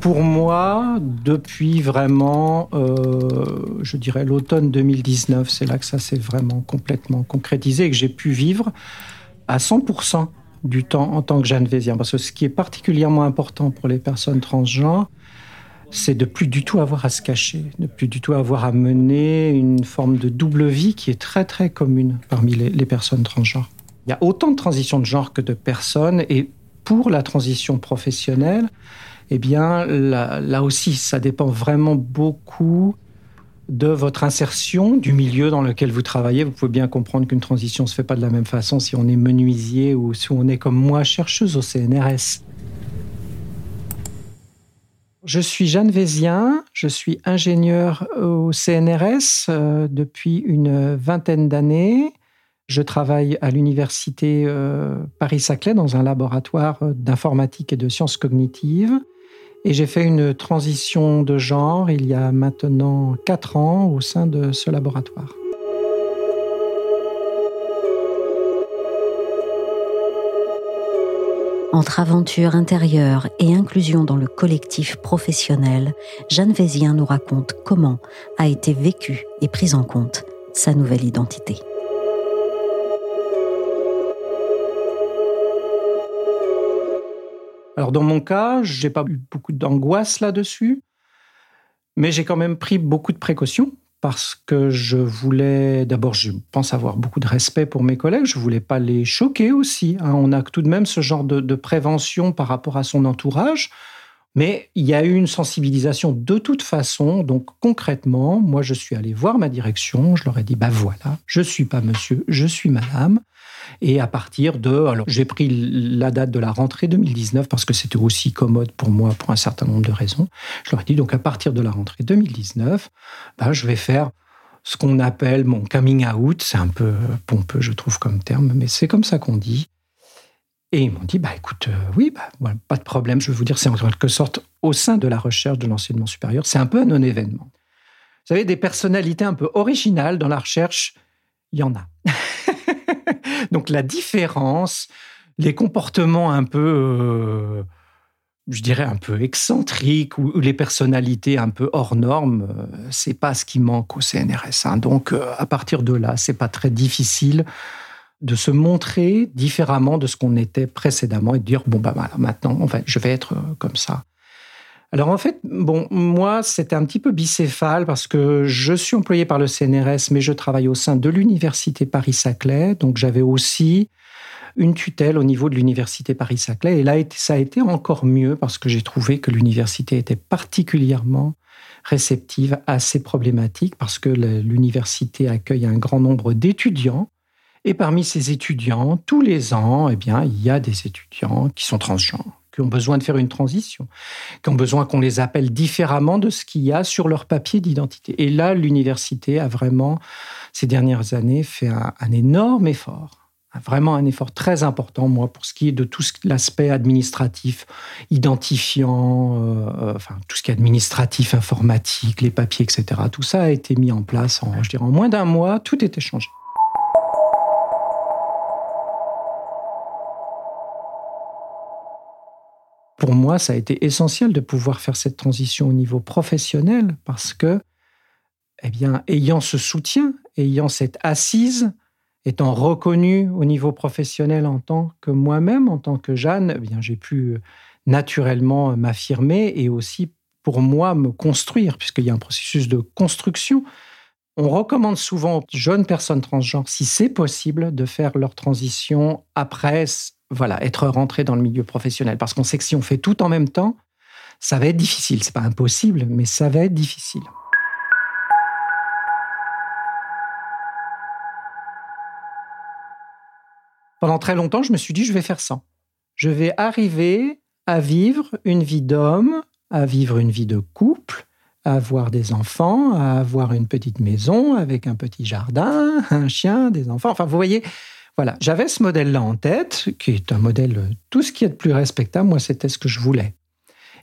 pour moi, depuis vraiment, euh, je dirais l'automne 2019, c'est là que ça s'est vraiment complètement concrétisé et que j'ai pu vivre à 100% du temps en tant que Jeanne Vézien. Parce que ce qui est particulièrement important pour les personnes transgenres, c'est de plus du tout avoir à se cacher, de plus du tout avoir à mener une forme de double vie qui est très très commune parmi les personnes transgenres. Il y a autant de transitions de genre que de personnes et pour la transition professionnelle, eh bien, là, aussi, ça dépend vraiment beaucoup de votre insertion, du milieu dans lequel vous travaillez. Vous pouvez bien comprendre qu'une transition ne se fait pas de la même façon si on est menuisier ou si on est comme moi, chercheuse au CNRS. Je suis Jeanne Vézien, je suis ingénieure au CNRS euh, depuis une vingtaine d'années. Je travaille à l'université euh, Paris-Saclay dans un laboratoire euh, d'informatique et de sciences cognitives. Et j'ai fait une transition de genre il y a maintenant quatre ans au sein de ce laboratoire. Entre aventure intérieure et inclusion dans le collectif professionnel, Jeanne Vézien nous raconte comment a été vécue et prise en compte sa nouvelle identité. Alors dans mon cas, j'ai pas eu beaucoup d'angoisse là-dessus, mais j'ai quand même pris beaucoup de précautions parce que je voulais, d'abord, je pense avoir beaucoup de respect pour mes collègues, je voulais pas les choquer aussi. Hein. On a tout de même ce genre de, de, prévention par rapport à son entourage, mais il y a eu une sensibilisation de toute façon. Donc concrètement, moi, je suis allé voir ma direction, je leur ai dit, bah voilà, je suis pas monsieur, je suis madame. Et à partir de, alors j'ai pris la date de la rentrée 2019 parce que c'était aussi commode pour moi pour un certain nombre de raisons. Je leur ai dit donc à partir de la rentrée 2019, ben, je vais faire ce qu'on appelle mon coming out. C'est un peu pompeux, je trouve, comme terme, mais c'est comme ça qu'on dit. Et ils m'ont dit, bah écoute, euh, oui, bah, pas de problème. Je veux vous dire, c'est en quelque sorte au sein de la recherche de l'enseignement supérieur, c'est un peu un non-événement. Vous savez, des personnalités un peu originales dans la recherche, il y en a. Donc la différence, les comportements un peu, euh, je dirais un peu excentriques ou, les personnalités un peu hors normes, euh, c'est pas ce qui manque au CNRS. Hein. Donc euh, à partir de là, c'est pas très difficile de se montrer différemment de ce qu'on était précédemment et de dire bon bah voilà, maintenant je vais être comme ça. Alors en fait, bon, moi, c'était un petit peu bicéphale parce que je suis employé par le CNRS, mais je travaille au sein de l'université Paris-Saclay, donc j'avais aussi une tutelle au niveau de l'université Paris-Saclay. Et là, ça a été encore mieux parce que j'ai trouvé que l'université était particulièrement réceptive à ces problématiques parce que l'université accueille un grand nombre d'étudiants. Et parmi ces étudiants, tous les ans, eh bien, il y a des étudiants qui sont transgenres ont besoin de faire une transition, qui ont besoin qu'on les appelle différemment de ce qu'il y a sur leur papier d'identité. Et là, l'université a vraiment, ces dernières années, fait un, un énorme effort vraiment un effort très important, moi, pour ce qui est de tout l'aspect administratif, identifiant, euh, euh, enfin, tout ce qui est administratif, informatique, les papiers, etc. Tout ça a été mis en place en, je dirais, en moins d'un mois, tout était changé. Pour moi, ça a été essentiel de pouvoir faire cette transition au niveau professionnel parce que, eh bien, ayant ce soutien, ayant cette assise, étant reconnu au niveau professionnel en tant que moi-même, en tant que Jeanne, eh bien, j'ai pu naturellement m'affirmer et aussi pour moi me construire, puisqu'il y a un processus de construction. On recommande souvent aux jeunes personnes transgenres, si c'est possible, de faire leur transition après voilà, être rentré dans le milieu professionnel. Parce qu'on sait que si on fait tout en même temps, ça va être difficile. C'est pas impossible, mais ça va être difficile. Pendant très longtemps, je me suis dit, je vais faire ça. Je vais arriver à vivre une vie d'homme, à vivre une vie de couple, à avoir des enfants, à avoir une petite maison avec un petit jardin, un chien, des enfants. Enfin, vous voyez, voilà, j'avais ce modèle-là en tête, qui est un modèle, euh, tout ce qui est de plus respectable, moi, c'était ce que je voulais.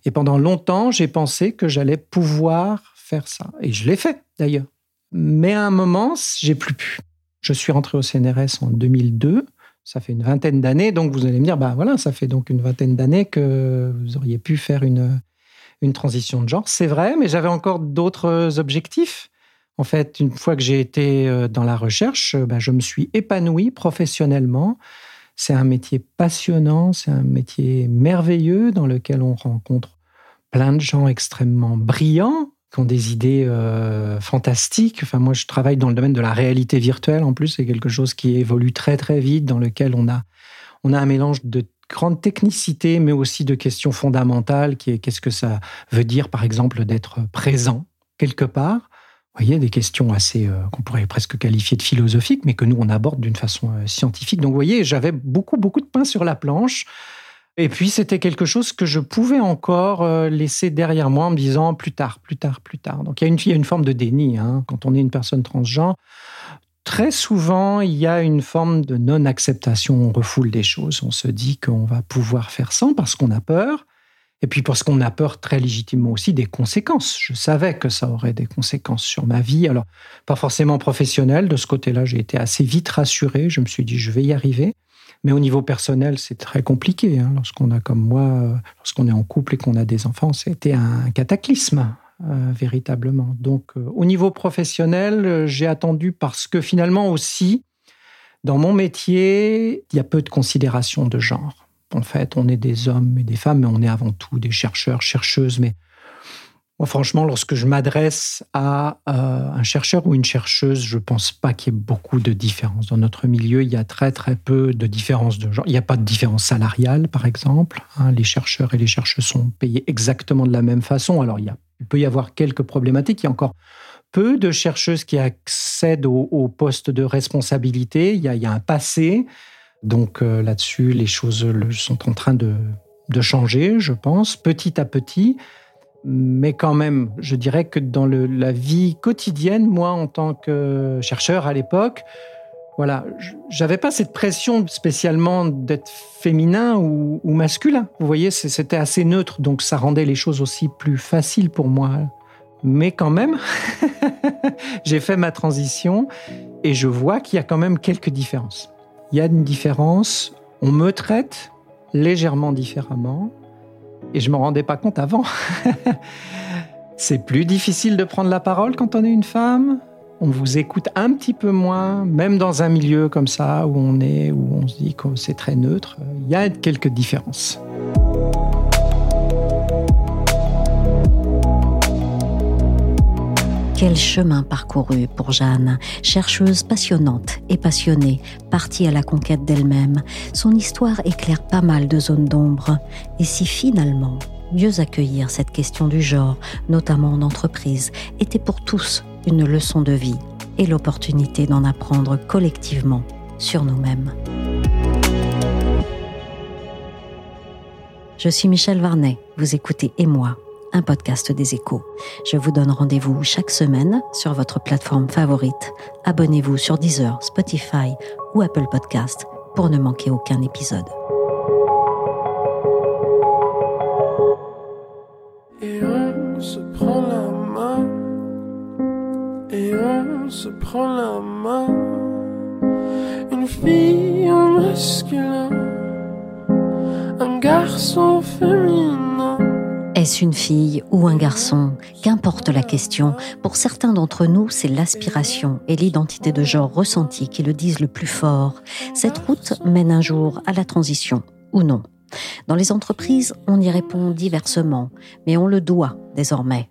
Et pendant longtemps, j'ai pensé que j'allais pouvoir faire ça. Et je l'ai fait, d'ailleurs. Mais à un moment, j'ai plus pu. Je suis rentré au CNRS en 2002. Ça fait une vingtaine d'années. Donc, vous allez me dire, bah voilà, ça fait donc une vingtaine d'années que vous auriez pu faire une, une transition de genre. C'est vrai, mais j'avais encore d'autres objectifs. En fait, une fois que j'ai été euh, dans la recherche, euh, ben, je me suis épanoui professionnellement. C'est un métier passionnant, c'est un métier merveilleux dans lequel on rencontre plein de gens extrêmement brillants qui ont des idées euh, fantastiques. Enfin, moi, je travaille dans le domaine de la réalité virtuelle. En plus, c'est quelque chose qui évolue très très vite, dans lequel on a on a un mélange de grande technicité, mais aussi de questions fondamentales, qui est qu'est-ce que ça veut dire, par exemple, d'être présent quelque part. Voyez, des questions assez, euh, qu'on pourrait presque qualifier de philosophiques, mais que nous, on aborde d'une façon euh, scientifique. Donc, vous voyez, j'avais beaucoup, beaucoup de pain sur la planche. Et puis, c'était quelque chose que je pouvais encore euh, laisser derrière moi en me disant plus tard, plus tard, plus tard. Donc, il y a une, il y a une forme de déni. Hein, quand on est une personne transgenre, très souvent, il y a une forme de non-acceptation. On refoule des choses. On se dit qu'on va pouvoir faire sans parce qu'on a peur. Et puis parce qu'on a peur très légitimement aussi des conséquences. Je savais que ça aurait des conséquences sur ma vie. Alors, pas forcément professionnelle. De ce côté-là, j'ai été assez vite rassuré. Je me suis dit, je vais y arriver. Mais au niveau personnel, c'est très compliqué. Hein. Lorsqu'on a comme moi, lorsqu'on est en couple et qu'on a des enfants, c'était un cataclysme. Euh, véritablement. Donc, euh, au niveau professionnel, euh, j'ai attendu parce que finalement aussi, dans mon métier, il y a peu de considération de genre. En fait, on est des hommes et des femmes, mais on est avant tout des chercheurs, chercheuses. Mais moi, franchement, lorsque je m'adresse à un chercheur ou une chercheuse, je ne pense pas qu'il y ait beaucoup de différence. Dans notre milieu, il y a très très peu de différence de genre. Il n'y a pas de différence salariale, par exemple. Hein. les chercheurs et les chercheuses sont payés exactement de la même façon. Alors, il y a il peut y avoir quelques problématiques. Il y a encore peu de chercheuses qui accèdent au, poste de responsabilité. Il y a, un passé. Donc euh, là-dessus, les choses sont en train de, changer, je pense, petit à petit. Mais quand même, je dirais que dans la vie quotidienne, moi, en tant que chercheur à l'époque, voilà, j'avais pas cette pression spécialement d'être féminin ou, masculin. Vous voyez, c'était assez neutre, donc ça rendait les choses aussi plus faciles pour moi. Mais quand même, j'ai fait ma transition et je vois qu'il y a quand même quelques différences. Il y a une différence, on me traite légèrement différemment et je me rendais pas compte avant. C'est plus difficile de prendre la parole quand on est une femme on vous écoute un petit peu moins, même dans un milieu comme ça où on est, où on se dit que c'est très neutre. Il y a quelques différences. Quel chemin parcouru pour Jeanne, chercheuse passionnante et passionnée, partie à la conquête d'elle-même. Son histoire éclaire pas mal de zones d'ombre. Et si finalement, mieux accueillir cette question du genre, notamment en entreprise, était pour tous une leçon de vie et l'opportunité d'en apprendre collectivement sur nous-mêmes. Je suis Michel Varnet, vous écoutez Et moi, un podcast des échos. Je vous donne rendez-vous chaque semaine sur votre plateforme favorite. Abonnez-vous sur Deezer, Spotify ou Apple Podcast pour ne manquer aucun épisode. se prend la main. Une fille, un masculin, un garçon féminin. Est-ce une fille ou un garçon? Qu'importe la question, pour certains d'entre nous, c'est l'aspiration et l'identité de genre ressentie qui le disent le plus fort. Cette route mène un jour à la transition, ou non? Dans les entreprises, on y répond diversement, mais on le doit désormais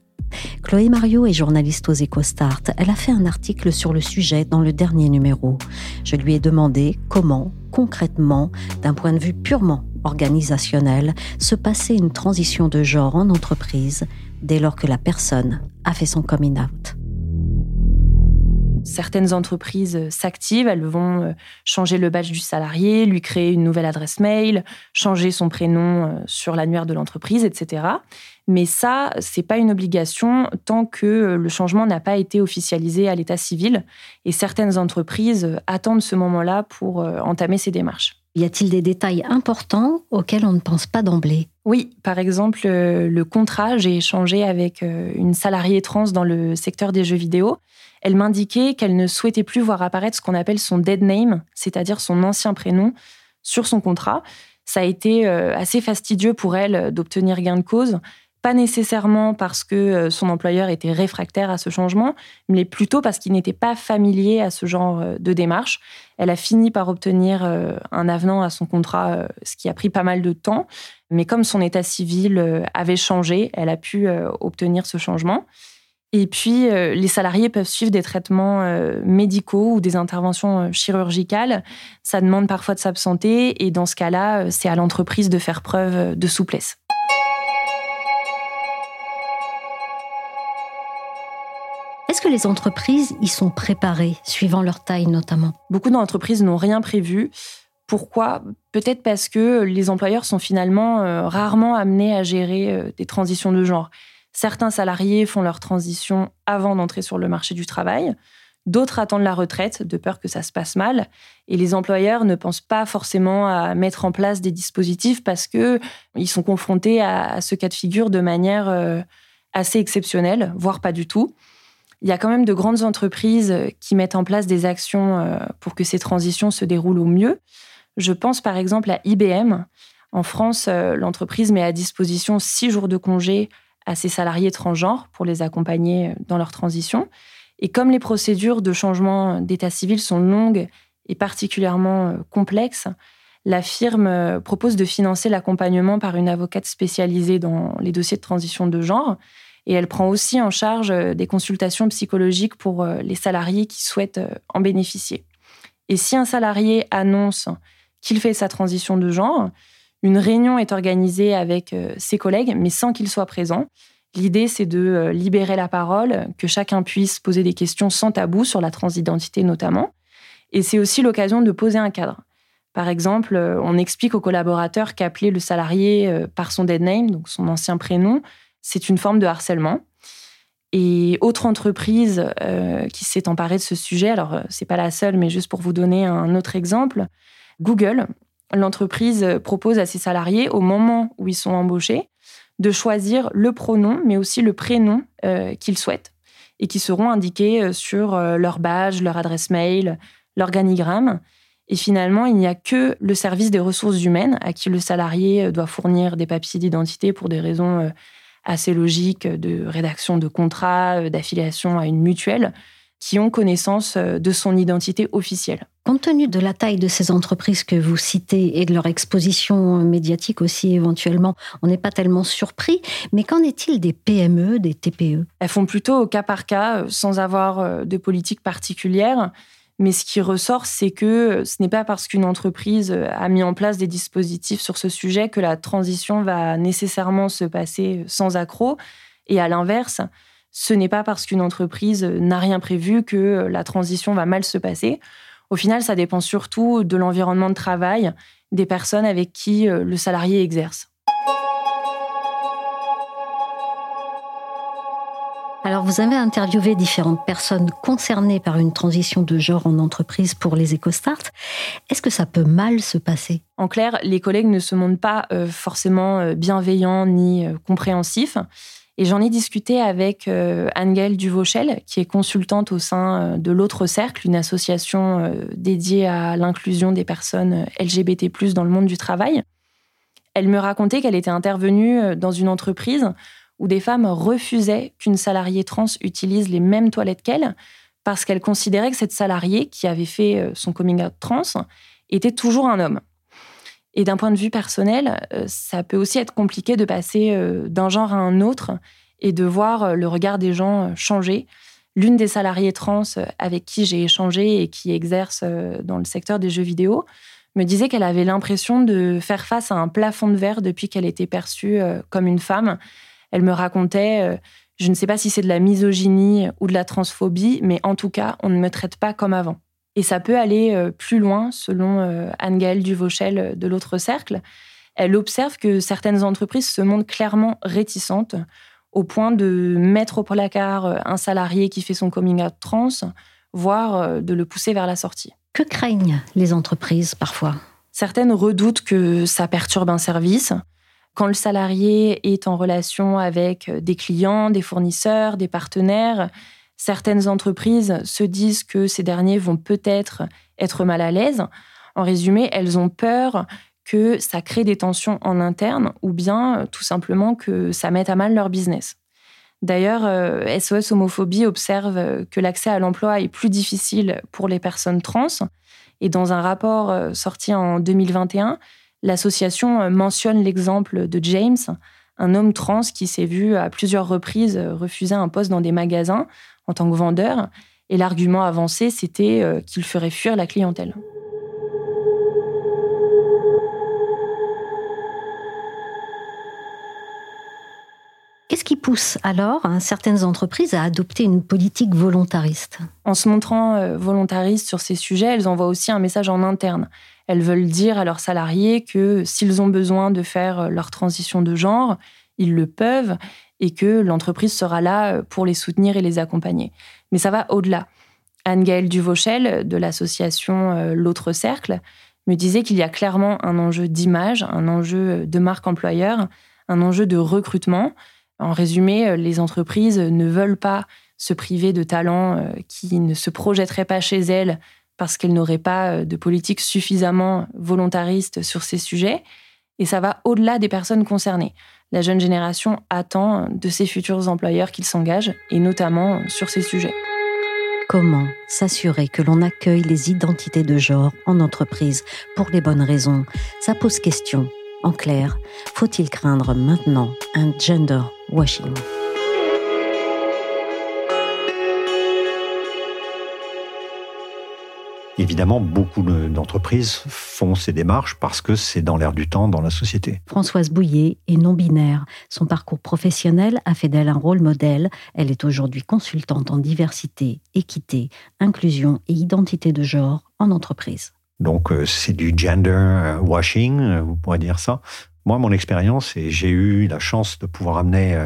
Chloé Mario est journaliste aux EcoStart. Elle a fait un article sur le sujet dans le dernier numéro. Je lui ai demandé comment, concrètement, d'un point de vue purement organisationnel, se passait une transition de genre en entreprise dès lors que la personne a fait son coming out certaines entreprises s'activent, elles vont euh, changer le badge du salarié, lui créer une nouvelle adresse mail, changer son prénom euh, sur l'annuaire de l'entreprise, etc. Mais ça, c'est pas une obligation tant que euh, le changement n'a pas été officialisé à l'état civil. Et certaines entreprises attendent ce moment-là pour entamer ces démarches. Y a-t-il des détails importants auxquels on ne pense pas d'emblée? Oui, par exemple, le contrat, j'ai échangé avec une salariée trans dans le secteur des jeux vidéo. Elle m'indiquait qu'elle ne souhaitait plus voir apparaître ce qu'on appelle son dead name, c'est-à-dire son ancien prénom, sur son contrat. Ça a été euh, assez fastidieux pour elle d'obtenir gain de cause pas nécessairement parce que euh, son employeur était réfractaire à ce changement, mais plutôt parce qu'il n'était pas familier à ce genre euh, de démarche. Elle a fini par obtenir euh, un avenant à son contrat, ce qui a pris pas mal de temps. Mais comme son état civil avait changé, elle a pu obtenir ce changement. Et puis, les salariés peuvent suivre des traitements médicaux ou des interventions chirurgicales. Ça demande parfois de s'absenter et dans ce cas-là, c'est à l'entreprise de faire preuve de souplesse. Est-ce que les entreprises y sont préparées, suivant leur taille notamment? Beaucoup d'entreprises n'ont rien prévu. Pourquoi? Peut-être parce que les employeurs sont finalement euh, rarement amenés à gérer euh, des transitions de genre. Certains salariés font leur transition avant d'entrer sur le marché du travail. D'autres attendent la retraite de peur que ça se passe mal. Et les employeurs ne pensent pas forcément à mettre en place des dispositifs parce que ils sont confrontés à, ce cas de figure de manière euh, assez exceptionnelle, voire pas du tout il y a quand même de grandes entreprises euh, qui mettent en place des actions euh, pour que ces transitions se déroulent au mieux. Je pense par exemple à IBM. En France, euh, l'entreprise met à disposition six jours de congé à ses salariés transgenres pour les accompagner dans leur transition. Et comme les procédures de changement d'état civil sont longues et particulièrement complexes, la firme propose de financer l'accompagnement par une avocate spécialisée dans les dossiers de transition de genre. Et elle prend aussi en charge euh, des consultations psychologiques pour euh, les salariés qui souhaitent euh, en bénéficier. Et si un salarié annonce qu'il fait sa transition de genre, une réunion est organisée avec ses collègues, mais sans qu'il soit présent. L'idée, c'est de libérer la parole, que chacun puisse poser des questions sans tabou sur la transidentité notamment. Et c'est aussi l'occasion de poser un cadre. Par exemple, on explique aux collaborateurs qu'appeler le salarié par son dead name, donc son ancien prénom, c'est une forme de harcèlement. Et autre entreprise euh, qui s'est emparée de ce sujet, alors euh, c'est pas la seule, mais juste pour vous donner un autre exemple, Google, l'entreprise propose à ses salariés, au moment où ils sont embauchés, de choisir le pronom, mais aussi le prénom euh, qu'ils souhaitent, et qui seront indiqués sur leur badge, leur adresse mail, l'organigramme. Et finalement, il n'y a que le service des ressources humaines à qui le salarié doit fournir des papiers d'identité pour des raisons assez logiques de rédaction de contrats, euh, d'affiliation à une mutuelle, qui ont connaissance euh, de son identité officielle. Compte tenu de la taille de ces entreprises que vous citez et de leur exposition médiatique aussi éventuellement, on n'est pas tellement surpris. Mais qu'en est-il des PME, des TPE Elles font plutôt au cas par cas, euh, sans avoir de politique particulière. Mais ce qui ressort, c'est que ce n'est pas parce qu'une entreprise a mis en place des dispositifs sur ce sujet que la transition va nécessairement se passer sans accroc. Et à l'inverse, ce n'est pas parce qu'une entreprise n'a rien prévu que la transition va mal se passer. Au final, ça dépend surtout de l'environnement de travail des personnes avec qui le salarié exerce. Alors, vous avez interviewé différentes personnes concernées par une transition de genre en entreprise pour les EcoStart. Est-ce que ça peut mal se passer? En clair, les collègues ne se montrent pas euh, forcément euh, bienveillants ni euh, compréhensifs. Et j'en ai discuté avec Anne-Gaëlle Duvauchel, qui est consultante au sein de l'autre cercle, une association dédiée à l'inclusion des personnes LGBT+ dans le monde du travail. Elle me racontait qu'elle était intervenue dans une entreprise où des femmes refusaient qu'une salariée trans utilise les mêmes toilettes qu'elle parce qu'elles considéraient que cette salariée qui avait fait euh, son coming out trans était toujours un homme. Et d'un point de vue personnel, euh, ça peut aussi être compliqué de passer euh, d'un genre à un autre et de voir le regard des gens changer. L'une des salariées trans avec qui j'ai échangé et qui exerce dans le secteur des jeux vidéo me disait qu'elle avait l'impression de faire face à un plafond de verre depuis qu'elle était perçue comme une femme elle me racontait, euh, je ne sais pas si c'est de la misogynie ou de la transphobie, mais en tout cas, on ne me traite pas comme avant. Et ça peut aller euh, plus loin, selon euh, Anne-Gaëlle Duvauchel de l'autre cercle. Elle observe que certaines entreprises se montrent clairement réticentes au point de mettre au placard un salarié qui fait son coming out trans, voire de le pousser vers la sortie. Que craignent les entreprises parfois? Certaines redoutent que ça perturbe un service, quand le salarié est en relation avec euh, des clients, des fournisseurs, des partenaires, certaines entreprises se disent que ces derniers vont peut-être être mal à l'aise. En résumé, elles ont peur que ça crée des tensions en interne ou bien euh, tout simplement que ça mette à mal leur business. D'ailleurs, SOS Homophobie observe que l'accès à l'emploi est plus difficile pour les personnes trans. Et dans un rapport sorti en 2021, l'association mentionne l'exemple de James, un homme trans qui s'est vu à plusieurs reprises refuser un poste dans des magasins en tant que vendeur. Et l'argument avancé, c'était qu'il ferait fuir la clientèle. Qu'est-ce qui pousse alors hein, certaines entreprises à adopter une politique volontariste? En se montrant euh, volontaristes sur ces sujets, elles envoient aussi un message en interne. Elles veulent dire à leurs salariés que s'ils ont besoin de faire euh, leur transition de genre, ils le peuvent et que l'entreprise sera là euh, pour les soutenir et les accompagner. Mais ça va au-delà. Anne-Gaëlle Duvauchel de l'association L'autre Cercle me disait qu'il y a clairement un enjeu d'image, un enjeu de marque employeur, un enjeu de recrutement. En résumé, euh, les entreprises ne veulent pas se priver de talents euh, qui ne se projetteraient pas chez elles parce qu'elles n'auraient pas euh, de politique suffisamment volontariste sur ces sujets. Et ça va au-delà des personnes concernées. La jeune génération attend de ses futurs employeurs qu'ils s'engagent, et notamment sur ces sujets. Comment s'assurer que l'on accueille les identités de genre en entreprise pour les bonnes raisons? Ça pose question en clair, faut-il craindre maintenant un gender washing? Évidemment, beaucoup d'entreprises font ces démarches parce que c'est dans l'air du temps dans la société. Françoise Bouillet est non-binaire. Son parcours professionnel a fait d'elle un rôle modèle. Elle est aujourd'hui consultante en diversité, équité, inclusion et identité de genre en entreprise. Donc euh, c'est du gender euh, washing, euh, vous pourrez dire ça. Moi, mon expérience, et j'ai eu la chance de pouvoir amener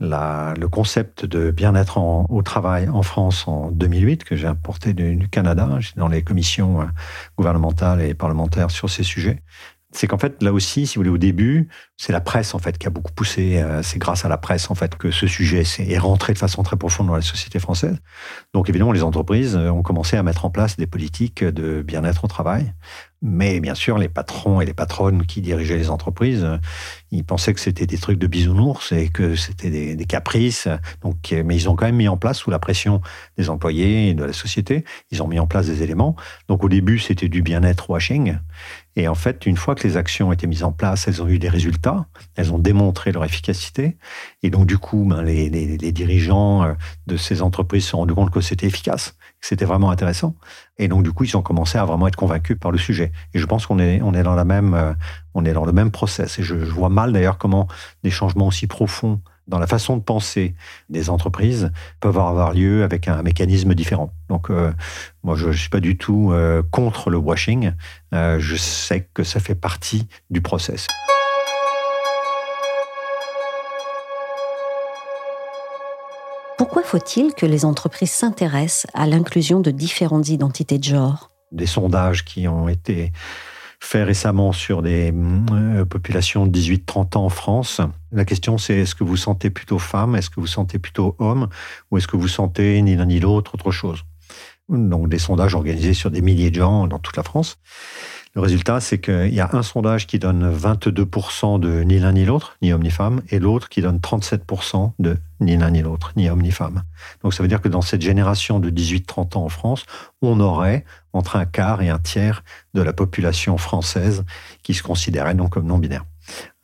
le concept de bien-être au travail en France en 2008, que j'ai importé du, Canada. J'étais dans les commissions gouvernementales et parlementaires sur ces sujets c'est qu'en fait, là aussi, si vous voulez, au début, c'est la presse en fait qui a beaucoup poussé. Euh, c'est grâce à la presse en fait que ce sujet est rentré de façon très profonde dans la société française. Donc évidemment, les entreprises euh, ont commencé à mettre en place des politiques de bien-être au travail. Mais bien sûr, les patrons et les patronnes qui dirigeaient les entreprises, euh, ils pensaient que c'était des trucs de bisounours et que c'était des, caprices. Donc, mais ils ont quand même mis en place, sous la pression des employés et de la société, ils ont mis en place des éléments. Donc au début, c'était du bien-être washing. Et en fait, une fois que les actions ont été mises en place, elles ont eu des résultats, elles ont démontré leur efficacité. Et donc, du coup, ben, les, dirigeants euh, de ces entreprises se sont rendus compte que c'était efficace, que c'était vraiment intéressant. Et donc, du coup, ils ont commencé à vraiment être convaincus par le sujet. Et je pense qu'on est, on est dans la même, euh, on est dans le même process. Et je, je vois mal d'ailleurs comment des changements aussi profonds dans la façon de penser des entreprises peuvent avoir lieu avec un mécanisme différent. Donc, euh, moi, je ne suis pas du tout euh, contre le washing. Euh, je sais que ça fait partie du process. Pourquoi faut-il que les entreprises s'intéressent à l'inclusion de différentes identités de genre? Des sondages qui ont été fait récemment sur des euh, populations de 18-30 ans en France. La question, c'est est-ce que vous sentez plutôt femme, est-ce que vous sentez plutôt homme, ou est-ce que vous sentez ni l'un ni l'autre autre chose? Donc des sondages organisés sur des milliers de gens dans toute la France. Le résultat, c'est qu'il y a un sondage qui donne 22% de ni l'un ni l'autre, ni homme ni femme, et l'autre qui donne 37% de ni l'un ni l'autre, ni homme ni femme. Donc ça veut dire que dans cette génération de 18-30 ans en France, on aurait entre un quart et un tiers de la population française qui se considérait donc comme non binaire.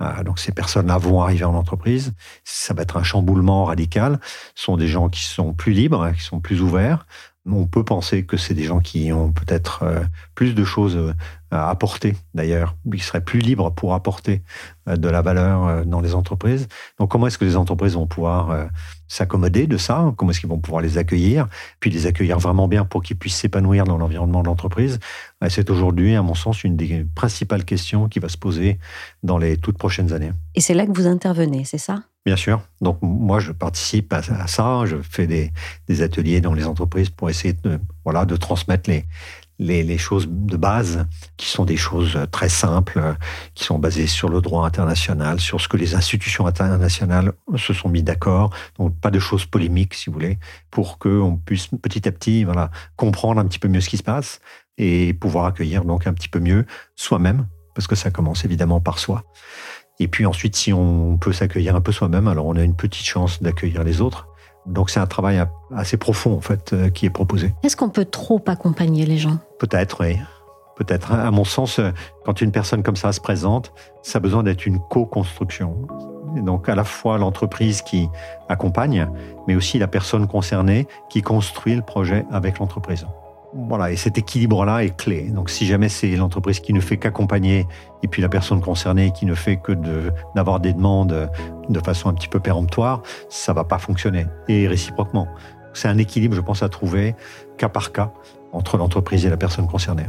Euh, donc ces personnes-là vont arriver en entreprise. Ça va être un chamboulement radical. Ce sont des gens qui sont plus libres, qui sont plus ouverts, on peut penser que c'est des gens qui ont peut-être euh, plus de choses euh, à apporter, d'ailleurs, qui seraient plus libres pour apporter euh, de la valeur dans les entreprises. Donc, comment est-ce que les entreprises vont pouvoir s'accommoder de ça? Comment est-ce qu'ils vont pouvoir les accueillir? Puis les accueillir vraiment bien pour qu'ils puissent s'épanouir dans l'environnement de l'entreprise? C'est aujourd'hui, à mon sens, une des principales questions qui va se poser dans les toutes prochaines années. Et c'est là que vous intervenez, c'est ça? Bien sûr. Donc moi, je participe à, ça. Je fais des, ateliers dans les entreprises pour essayer de, voilà, de transmettre les, les, choses de base, qui sont des choses très simples, qui sont basées sur le droit international, sur ce que les institutions internationales se sont mis d'accord. Donc pas de choses polémiques, si vous voulez, pour qu'on puisse petit à petit voilà, comprendre un petit peu mieux ce qui se passe et pouvoir accueillir donc un petit peu mieux soi-même parce que ça commence évidemment par soi. Et puis ensuite, si on peut s'accueillir un peu soi-même, alors on a une petite chance d'accueillir les autres. Donc c'est un travail assez profond en fait euh, qui est proposé. Est-ce qu'on peut trop accompagner les gens? Peut-être, oui. Peut-être. À mon sens, euh, quand une personne comme ça se présente, ça a besoin d'être une co-construction. Donc à la fois l'entreprise qui accompagne, mais aussi la personne concernée qui construit le projet avec l'entreprise. Voilà, et cet équilibre-là est clé. Donc si jamais c'est l'entreprise qui ne fait qu'accompagner et puis la personne concernée qui ne fait que d'avoir des demandes de façon un petit peu péremptoire, ça va pas fonctionner. Et réciproquement. C'est un équilibre, je pense, à trouver cas par cas entre l'entreprise et la personne concernée.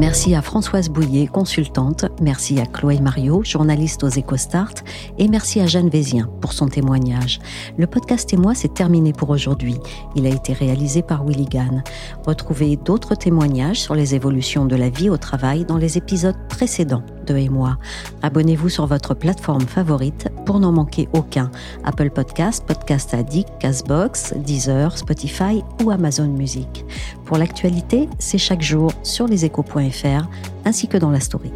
Merci à Françoise Bouillet, consultante. Merci à Chloé Mario, journaliste aux EcoStart. Et merci à Jeanne Vézien pour son témoignage. Le podcast et moi, c'est terminé pour aujourd'hui. Il a été réalisé par Willy Gann. Retrouvez d'autres témoignages sur les évolutions de la vie au travail dans les épisodes précédents de Et moi. Abonnez-vous sur votre plateforme favorite pour n'en manquer aucun. Apple Podcast, Podcast Addict, Castbox, Deezer, Spotify ou Amazon Music. Pour l'actualité, c'est chaque jour sur leséchos.fr ainsi que dans la story.